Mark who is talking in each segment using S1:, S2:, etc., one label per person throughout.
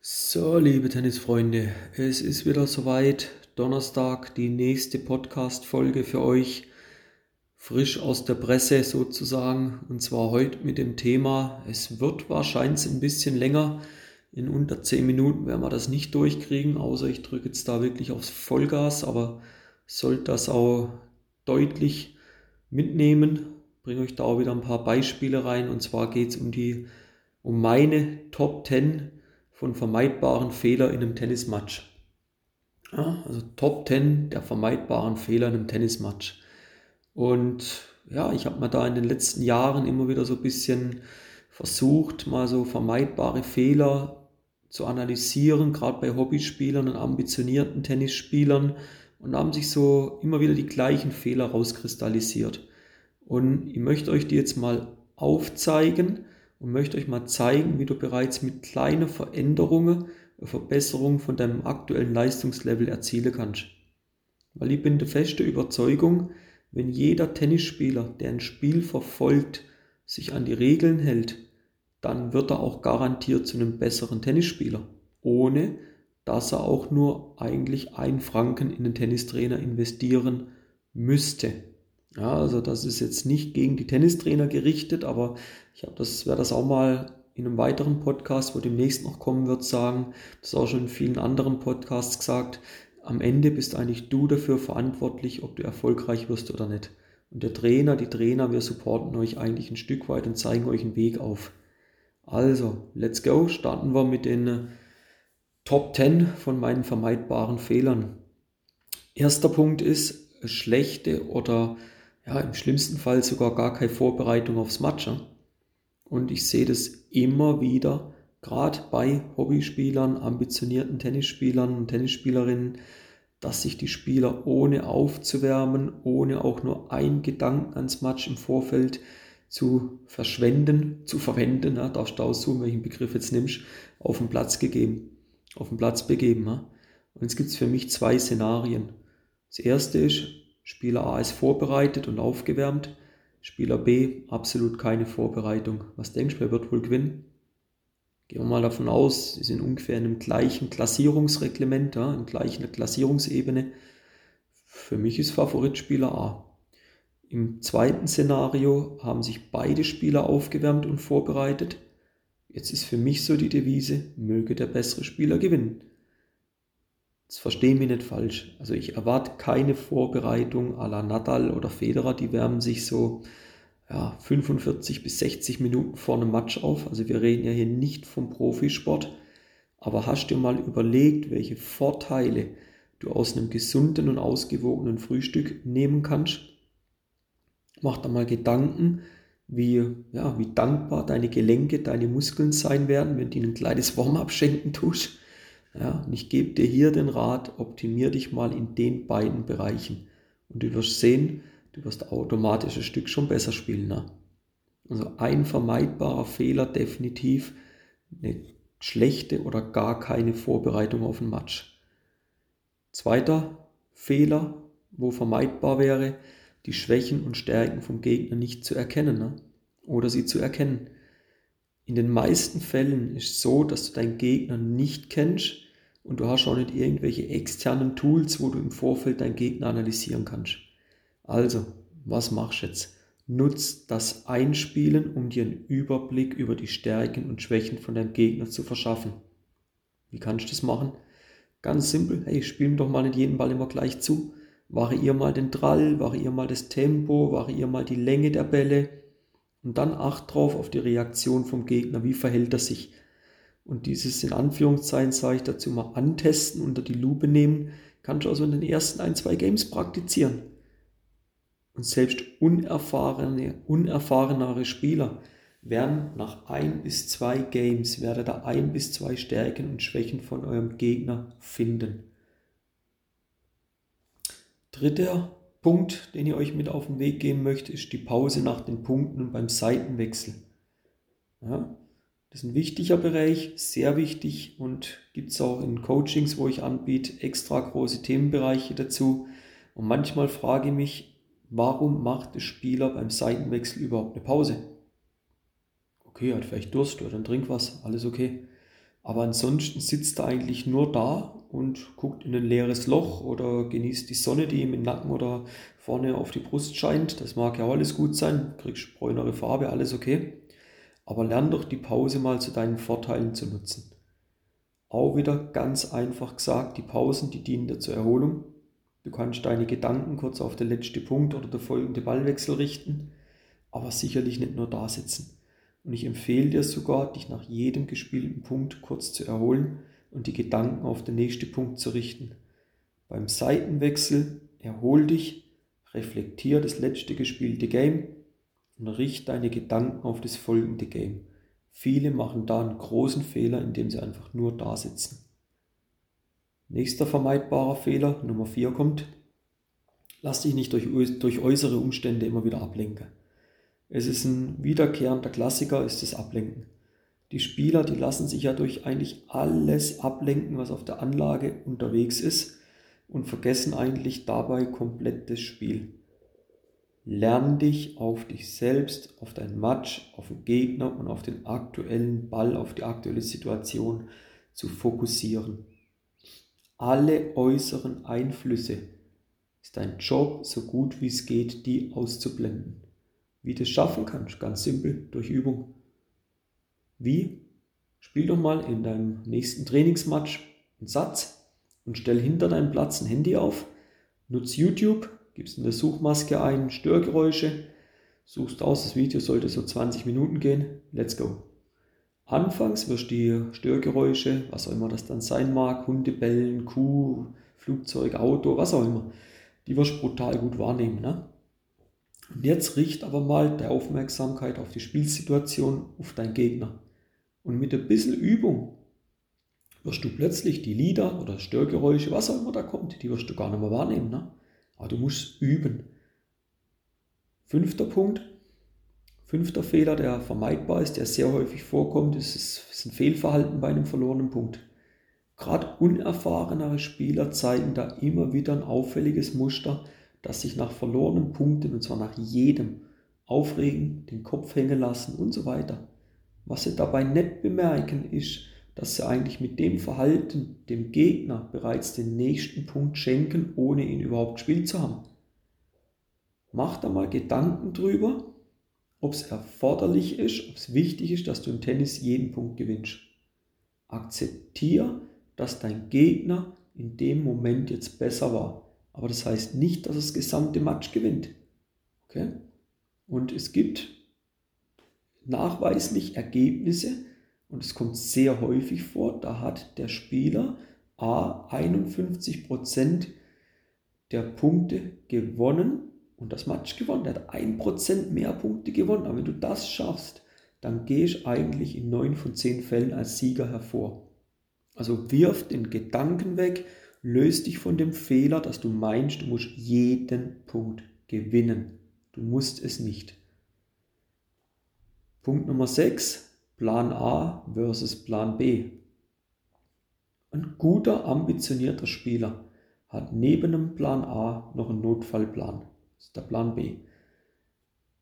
S1: So, liebe Tennisfreunde, es ist wieder soweit. Donnerstag, die nächste Podcast-Folge für euch. Frisch aus der Presse sozusagen. Und zwar heute mit dem Thema, es wird wahrscheinlich ein bisschen länger. In unter 10 Minuten werden wir das nicht durchkriegen, außer ich drücke jetzt da wirklich aufs Vollgas. Aber sollte das auch deutlich mitnehmen. Bringe euch da auch wieder ein paar Beispiele rein. Und zwar geht es um die, um meine Top 10 von vermeidbaren Fehlern in einem Tennismatch. Ja, also Top 10 der vermeidbaren Fehler in einem Tennismatch. Und ja, ich habe mir da in den letzten Jahren immer wieder so ein bisschen versucht, mal so vermeidbare Fehler zu analysieren, gerade bei Hobbyspielern und ambitionierten Tennisspielern. Und da haben sich so immer wieder die gleichen Fehler rauskristallisiert. Und ich möchte euch die jetzt mal aufzeigen und möchte euch mal zeigen, wie du bereits mit kleinen Veränderungen eine Verbesserung von deinem aktuellen Leistungslevel erzielen kannst. Weil ich bin der feste Überzeugung, wenn jeder Tennisspieler, der ein Spiel verfolgt, sich an die Regeln hält, dann wird er auch garantiert zu einem besseren Tennisspieler, ohne dass er auch nur eigentlich ein Franken in den Tennistrainer investieren müsste. Ja, also das ist jetzt nicht gegen die Tennistrainer gerichtet, aber ich habe das, werde das auch mal in einem weiteren Podcast, wo demnächst noch kommen wird, sagen. Das auch schon in vielen anderen Podcasts gesagt. Am Ende bist eigentlich du dafür verantwortlich, ob du erfolgreich wirst oder nicht. Und der Trainer, die Trainer, wir supporten euch eigentlich ein Stück weit und zeigen euch einen Weg auf. Also, let's go. Starten wir mit den Top 10 von meinen vermeidbaren Fehlern. Erster Punkt ist schlechte oder ja, im schlimmsten Fall sogar gar keine Vorbereitung aufs Matcha. Und ich sehe das immer wieder, gerade bei Hobbyspielern, ambitionierten Tennisspielern und Tennisspielerinnen, dass sich die Spieler ohne aufzuwärmen, ohne auch nur einen Gedanken ans Match im Vorfeld zu verschwenden, zu verwenden, ja, darfst du aussuchen, welchen Begriff jetzt nimmst, auf den Platz gegeben, auf den Platz begeben. Ja. Und jetzt gibt es für mich zwei Szenarien. Das erste ist, Spieler A ist vorbereitet und aufgewärmt, Spieler B absolut keine Vorbereitung. Was denkst du, wer wird wohl gewinnen? Gehen wir mal davon aus, sie sind ungefähr in einem gleichen Klassierungsreglement, ja, in gleicher Klassierungsebene. Für mich ist Favorit Spieler A. Im zweiten Szenario haben sich beide Spieler aufgewärmt und vorbereitet. Jetzt ist für mich so die Devise, möge der bessere Spieler gewinnen. Jetzt verstehe mich nicht falsch. Also ich erwarte keine Vorbereitung à la Nadal oder Federer, die wärmen sich so ja, 45 bis 60 Minuten vor einem Match auf. Also wir reden ja hier nicht vom Profisport. Aber hast du mal überlegt, welche Vorteile du aus einem gesunden und ausgewogenen Frühstück nehmen kannst? Mach da mal Gedanken, wie, ja, wie dankbar deine Gelenke, deine Muskeln sein werden, wenn du ihnen ein kleines Warm-up schenken tust. Ja, und ich gebe dir hier den Rat, optimier dich mal in den beiden Bereichen. Und du wirst sehen, du wirst automatisch ein Stück schon besser spielen. Ne? Also ein vermeidbarer Fehler definitiv eine schlechte oder gar keine Vorbereitung auf ein Match. Zweiter Fehler, wo vermeidbar wäre, die Schwächen und Stärken vom Gegner nicht zu erkennen ne? oder sie zu erkennen. In den meisten Fällen ist es so, dass du deinen Gegner nicht kennst und du hast auch nicht irgendwelche externen Tools, wo du im Vorfeld deinen Gegner analysieren kannst. Also, was machst du jetzt? Nutz das Einspielen, um dir einen Überblick über die Stärken und Schwächen von deinem Gegner zu verschaffen. Wie kannst du das machen? Ganz simpel, hey, spiel mir doch mal nicht jeden Ball immer gleich zu. Variier mal den Drall, variier mal das Tempo, variier mal die Länge der Bälle und dann acht drauf auf die Reaktion vom Gegner. Wie verhält er sich? Und dieses in Anführungszeichen, sage ich dazu mal, antesten, unter die Lupe nehmen, kannst du also in den ersten ein, zwei Games praktizieren. Und selbst unerfahrene, unerfahrenere Spieler werden nach ein bis zwei Games, werde da ein bis zwei Stärken und Schwächen von eurem Gegner finden. Dritter Punkt, den ich euch mit auf den Weg geben möchte, ist die Pause nach den Punkten und beim Seitenwechsel. Ja, das ist ein wichtiger Bereich, sehr wichtig und gibt es auch in Coachings, wo ich anbiete, extra große Themenbereiche dazu. Und manchmal frage ich mich, warum macht der Spieler beim Seitenwechsel überhaupt eine Pause? Okay, hat vielleicht Durst oder dann trink was, alles okay. Aber ansonsten sitzt er eigentlich nur da und guckt in ein leeres Loch oder genießt die Sonne, die ihm im Nacken oder vorne auf die Brust scheint. Das mag ja auch alles gut sein, kriegst bräunere Farbe, alles okay. Aber lern doch die Pause mal zu deinen Vorteilen zu nutzen. Auch wieder ganz einfach gesagt, die Pausen, die dienen dir zur Erholung. Du kannst deine Gedanken kurz auf den letzten Punkt oder der folgende Ballwechsel richten, aber sicherlich nicht nur da sitzen. Und ich empfehle dir sogar, dich nach jedem gespielten Punkt kurz zu erholen und die Gedanken auf den nächsten Punkt zu richten. Beim Seitenwechsel erhol dich, reflektier das letzte gespielte Game und richte deine Gedanken auf das folgende Game. Viele machen da einen großen Fehler, indem sie einfach nur da sitzen. Nächster vermeidbarer Fehler, Nummer 4 kommt, lass dich nicht durch, durch äußere Umstände immer wieder ablenken. Es ist ein wiederkehrender Klassiker, ist das Ablenken. Die Spieler, die lassen sich ja durch eigentlich alles ablenken, was auf der Anlage unterwegs ist und vergessen eigentlich dabei komplett das Spiel. Lern dich auf dich selbst, auf dein Match, auf den Gegner und auf den aktuellen Ball, auf die aktuelle Situation zu fokussieren. Alle äußeren Einflüsse ist dein Job, so gut wie es geht, die auszublenden. Wie du das schaffen kannst, ganz simpel, durch Übung. Wie? Spiel doch mal in deinem nächsten Trainingsmatch einen Satz und stell hinter deinem Platz ein Handy auf, nutz YouTube, gibst in der Suchmaske ein Störgeräusche, suchst aus, das Video sollte so 20 Minuten gehen, let's go. Anfangs wirst du die Störgeräusche, was auch immer das dann sein mag, Hunde bellen, Kuh, Flugzeug, Auto, was auch immer, die wirst du brutal gut wahrnehmen. Ne? Und jetzt richt aber mal der Aufmerksamkeit auf die Spielsituation, auf deinen Gegner. Und mit ein bisschen Übung wirst du plötzlich die Lieder oder Störgeräusche, was auch immer da kommt, die wirst du gar nicht mehr wahrnehmen. Ne? Aber du musst üben. Fünfter Punkt, fünfter Fehler, der vermeidbar ist, der sehr häufig vorkommt, ist, ist ein Fehlverhalten bei einem verlorenen Punkt. Gerade unerfahrenere Spieler zeigen da immer wieder ein auffälliges Muster, dass sich nach verlorenen Punkten, und zwar nach jedem, aufregen, den Kopf hängen lassen und so weiter. Was sie dabei nicht bemerken, ist, dass sie eigentlich mit dem Verhalten dem Gegner bereits den nächsten Punkt schenken, ohne ihn überhaupt gespielt zu haben. Mach da mal Gedanken drüber, ob es erforderlich ist, ob es wichtig ist, dass du im Tennis jeden Punkt gewinnst. Akzeptier, dass dein Gegner in dem Moment jetzt besser war. Aber das heißt nicht, dass das gesamte Match gewinnt. Okay? Und es gibt nachweislich Ergebnisse, und es kommt sehr häufig vor, da hat der Spieler A 51% der Punkte gewonnen und das Match gewonnen. Der hat 1% mehr Punkte gewonnen. Aber wenn du das schaffst, dann gehst du eigentlich in 9 von 10 Fällen als Sieger hervor. Also wirf den Gedanken weg, löst dich von dem Fehler, dass du meinst, du musst jeden Punkt gewinnen. Du musst es nicht. Punkt Nummer 6. Plan A versus Plan B. Ein guter, ambitionierter Spieler hat neben dem Plan A noch einen Notfallplan. Das ist der Plan B.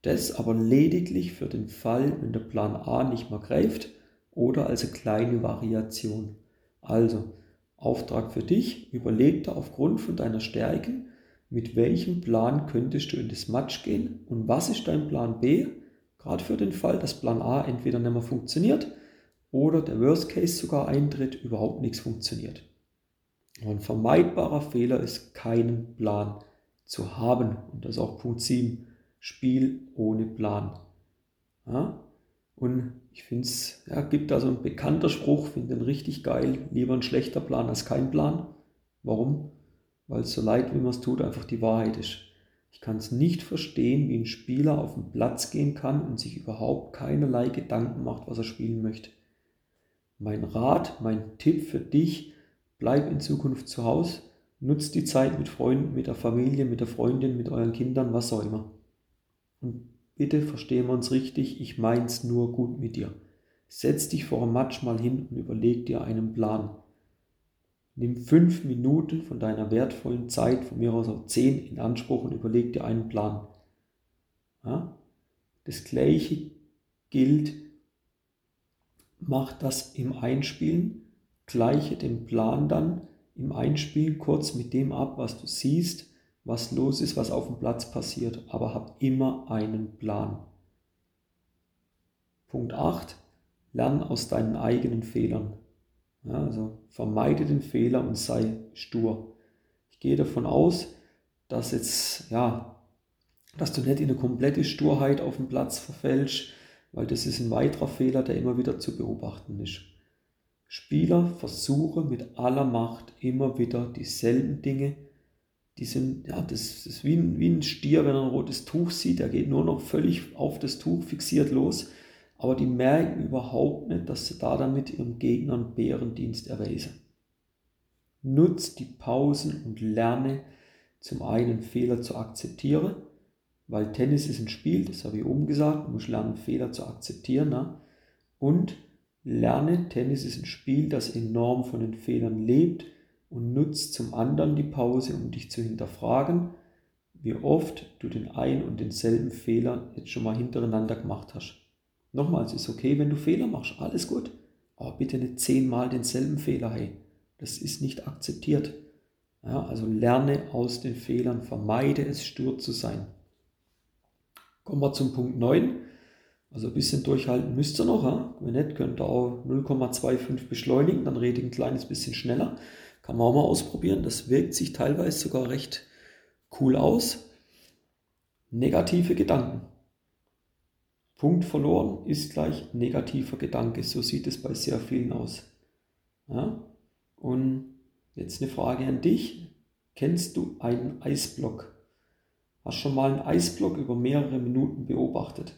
S1: Das aber lediglich für den Fall, wenn der Plan A nicht mehr greift oder als eine kleine Variation. Also, Auftrag für dich, überleg da aufgrund von deiner Stärken, mit welchem Plan könntest du in das Match gehen und was ist dein Plan B, Gerade für den Fall, dass Plan A entweder nicht mehr funktioniert oder der Worst Case sogar eintritt, überhaupt nichts funktioniert. ein vermeidbarer Fehler ist, keinen Plan zu haben. Und das ist auch Punkt 7. Spiel ohne Plan. Ja? Und ich finde es, ja, gibt da so ein bekannter Spruch, finde den richtig geil. Lieber ein schlechter Plan als kein Plan. Warum? Weil es so leid, wie man es tut, einfach die Wahrheit ist. Ich kann es nicht verstehen, wie ein Spieler auf den Platz gehen kann und sich überhaupt keinerlei Gedanken macht, was er spielen möchte. Mein Rat, mein Tipp für dich, bleib in Zukunft zu Hause, nutzt die Zeit mit Freunden, mit der Familie, mit der Freundin, mit euren Kindern, was auch immer. Und bitte verstehen wir uns richtig, ich mein's nur gut mit dir. Setz dich vor einem Match mal hin und überleg dir einen Plan. Nimm fünf Minuten von deiner wertvollen Zeit, von mir aus auch zehn, in Anspruch und überleg dir einen Plan. Ja? Das gleiche gilt mach das im Einspielen, gleiche den Plan dann im Einspielen kurz mit dem ab, was du siehst, was los ist, was auf dem Platz passiert, aber hab immer einen Plan. Punkt 8. Lern aus deinen eigenen Fehlern. Ja, also vermeide den Fehler und sei stur. Ich gehe davon aus, dass jetzt, ja, dass du nicht in eine komplette Sturheit auf dem Platz verfällst, weil das ist ein weiterer Fehler, der immer wieder zu beobachten ist. Spieler versuche mit aller Macht immer wieder dieselben Dinge. Die sind, ja, das ist wie ein, wie ein Stier, wenn er ein rotes Tuch sieht, er geht nur noch völlig auf das Tuch fixiert los, aber die merken überhaupt nicht, dass sie da damit ihrem Gegner einen Bärendienst erweisen. Nutz die Pausen und lerne zum einen Fehler zu akzeptieren, weil Tennis ist ein Spiel, das habe ich oben gesagt, du musst lernen, Fehler zu akzeptieren. Ne? Und lerne, Tennis ist ein Spiel, das enorm von den Fehlern lebt und nutzt zum anderen die Pause, um dich zu hinterfragen, wie oft du den einen und denselben Fehler jetzt schon mal hintereinander gemacht hast. Nochmals, ist okay, wenn du Fehler machst, alles gut, aber bitte nicht zehnmal denselben Fehler, hey. Das ist nicht akzeptiert. Ja, also lerne aus den Fehlern, vermeide es, stur zu sein. Kommen wir zum Punkt 9. Also ein bisschen durchhalten müsst ihr noch. Ja? Wenn nicht, könnt ihr auch 0,25 beschleunigen, dann redet ein kleines bisschen schneller. Kann man auch mal ausprobieren. Das wirkt sich teilweise sogar recht cool aus. Negative Gedanken. Punkt verloren ist gleich negativer Gedanke. So sieht es bei sehr vielen aus. Ja? Und jetzt eine Frage an dich. Kennst du einen Eisblock? Hast schon mal einen Eisblock über mehrere Minuten beobachtet?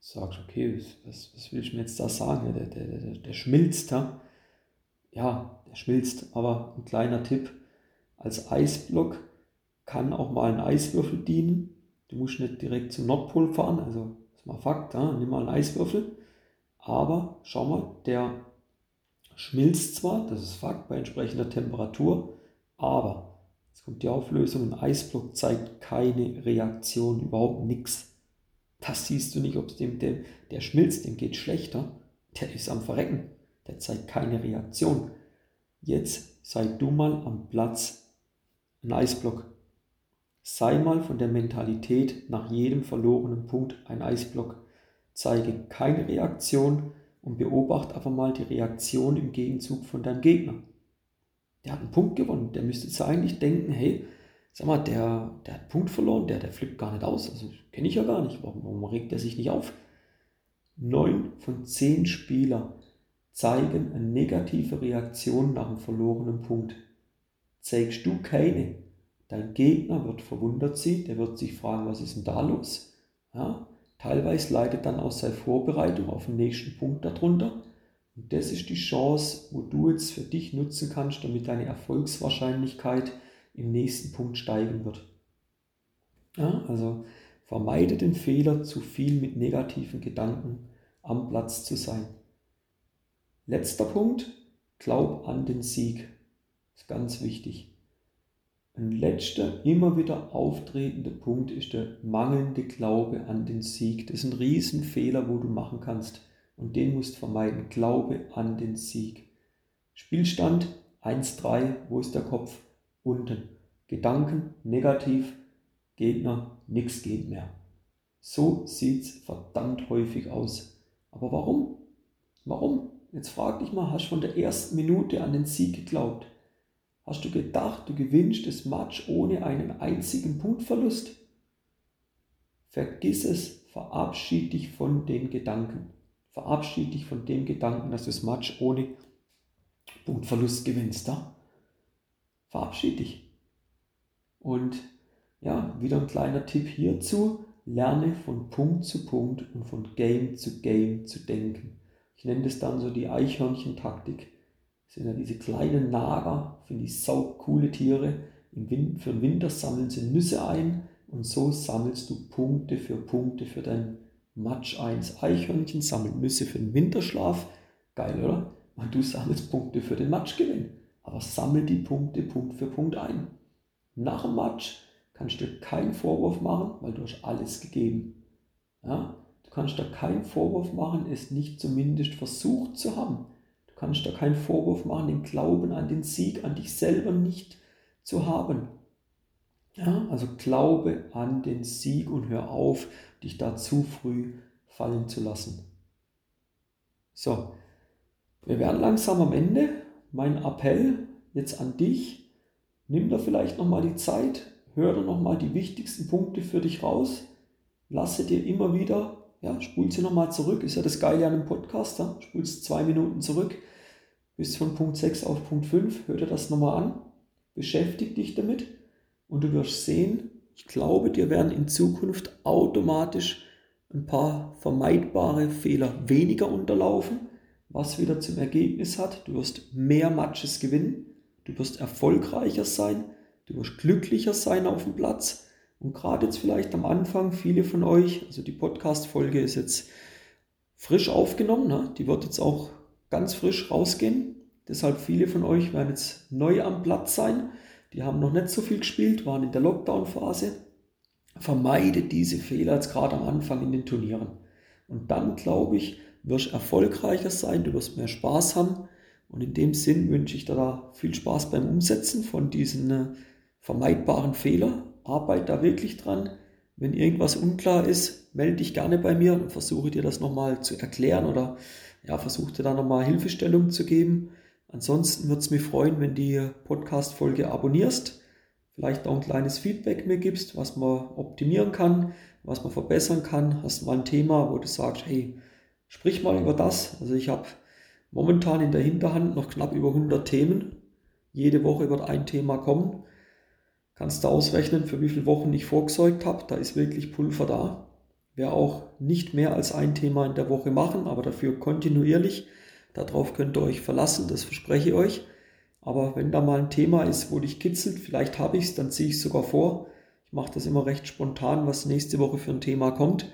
S1: Sagst, okay, was, was will ich mir jetzt da sagen? Der, der, der, der schmilzt, ja? ja, der schmilzt. Aber ein kleiner Tipp, als Eisblock kann auch mal ein Eiswürfel dienen. Du musst nicht direkt zum Nordpol fahren, also das ist mal Fakt, ja? nimm mal einen Eiswürfel. Aber schau mal, der schmilzt zwar, das ist Fakt, bei entsprechender Temperatur, aber Jetzt kommt die Auflösung. Ein Eisblock zeigt keine Reaktion, überhaupt nichts. Das siehst du nicht, ob es dem, dem, der schmilzt, dem geht schlechter. Der ist am Verrecken. Der zeigt keine Reaktion. Jetzt sei du mal am Platz ein Eisblock. Sei mal von der Mentalität nach jedem verlorenen Punkt ein Eisblock. Zeige keine Reaktion und beobachte einfach mal die Reaktion im Gegenzug von deinem Gegner der hat einen Punkt gewonnen. Der müsste jetzt eigentlich denken, hey, sag mal, der, der hat einen Punkt verloren, der, der flippt gar nicht aus. Also kenne ich ja gar nicht. Warum, warum regt er sich nicht auf? Neun von zehn Spieler zeigen eine negative Reaktion nach einem verlorenen Punkt. Zeigst du keine, dein Gegner wird verwundert sein, der wird sich fragen, was ist denn da los? Ja, teilweise leidet dann auch seine Vorbereitung auf den nächsten Punkt darunter. Und das ist die Chance, wo du jetzt für dich nutzen kannst, damit deine Erfolgswahrscheinlichkeit im nächsten Punkt steigen wird. Ja, also vermeide den Fehler, zu viel mit negativen Gedanken am Platz zu sein. Letzter Punkt, glaub an den Sieg. Ist ganz wichtig. Ein letzter, immer wieder auftretender Punkt ist der mangelnde Glaube an den Sieg. Das ist ein Riesenfehler, wo du machen kannst und den musst vermeiden. Glaube an den Sieg. Spielstand 1-3, wo ist der Kopf? Unten. Gedanken negativ, Gegner, nichts geht mehr. So sieht's verdammt häufig aus. Aber warum? Warum? Jetzt frag dich mal, hast du von der ersten Minute an den Sieg geglaubt? Hast du gedacht, du gewinnst das Match ohne einen einzigen Punktverlust? Vergiss es, verabschied dich von den Gedanken. Verabschiede dich von dem Gedanken, dass du das Match ohne Punktverlust gewinnst. Da? Verabschiede dich. Und ja, wieder ein kleiner Tipp hierzu. Lerne von Punkt zu Punkt und von Game zu Game zu denken. Ich nenne das dann so die Eichhörnchen-Taktik. Sind ja diese kleinen Nager, finde ich sau coole Tiere. Im Winter, für den Winter sammeln sie Nüsse ein und so sammelst du Punkte für Punkte für dein Match 1 Eichhörnchen sammelt Nüsse für den Winterschlaf. Geil, oder? Und du sammelst Punkte für den Matchgewinn. Aber sammel die Punkte Punkt für Punkt ein. Nach dem Match kannst du keinen Vorwurf machen, weil du hast alles gegeben. Ja? Du kannst da keinen Vorwurf machen, es nicht zumindest versucht zu haben. Du kannst da keinen Vorwurf machen, den Glauben an den Sieg, an dich selber nicht zu haben. Ja, also glaube an den Sieg und hör auf, dich da zu früh fallen zu lassen. So, wir werden langsam am Ende. Mein Appell jetzt an dich, nimm da vielleicht nochmal die Zeit, hör da nochmal die wichtigsten Punkte für dich raus, lasse dir immer wieder, ja, spul sie nochmal zurück, ist ja das Geile an einem Podcast, ja? spulst zwei Minuten zurück, bis von Punkt 6 auf Punkt 5, hör dir das nochmal an, beschäftige dich damit. Und du wirst sehen, ich glaube, dir werden in Zukunft automatisch ein paar vermeidbare Fehler weniger unterlaufen, was wieder zum Ergebnis hat, du wirst mehr Matches gewinnen, du wirst erfolgreicher sein, du wirst glücklicher sein auf dem Platz. Und gerade jetzt vielleicht am Anfang, viele von euch, also die Podcast-Folge ist jetzt frisch aufgenommen, ne? die wird jetzt auch ganz frisch rausgehen, deshalb viele von euch werden jetzt neu am Platz sein die haben noch nicht so viel gespielt, waren in der Lockdown-Phase. Vermeide diese Fehler jetzt gerade am Anfang in den Turnieren. Und dann, glaube ich, wirst du erfolgreicher sein, du wirst mehr Spaß haben. Und in dem Sinn wünsche ich dir da viel Spaß beim Umsetzen von diesen äh, vermeidbaren Fehlern. Arbeit da wirklich dran. Wenn irgendwas unklar ist, melde dich gerne bei mir und versuche dir das nochmal zu erklären oder ja, versuche dir da nochmal Hilfestellung zu geben. Ansonsten würde es mich freuen, wenn du die Podcast-Folge abonnierst, vielleicht auch ein kleines Feedback mir gibst, was man optimieren kann, was man verbessern kann. Hast du mal ein Thema, wo du sagst, hey, sprich mal über das. Also ich habe momentan in der Hinterhand noch knapp über 100 Themen. Jede Woche wird ein Thema kommen. Kannst du ausrechnen, für wie viele Wochen ich vorgesorgt habe. Da ist wirklich Pulver da. Werde auch nicht mehr als ein Thema in der Woche machen, aber dafür kontinuierlich. Darauf könnt ihr euch verlassen, das verspreche ich euch. Aber wenn da mal ein Thema ist, wo dich kitzelt, vielleicht habe ich es, dann ziehe ich es sogar vor. Ich mache das immer recht spontan, was nächste Woche für ein Thema kommt.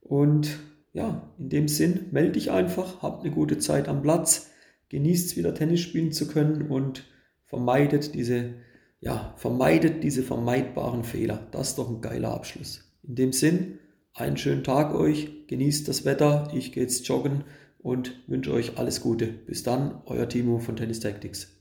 S1: Und ja, in dem Sinn, melde dich einfach, habt eine gute Zeit am Platz, genießt wieder Tennis spielen zu können und vermeidet diese, ja, vermeidet diese vermeidbaren Fehler. Das ist doch ein geiler Abschluss. In dem Sinn, einen schönen Tag euch, genießt das Wetter, ich gehe jetzt joggen und wünsche euch alles Gute. Bis dann, euer Timo von Tennis Tactics.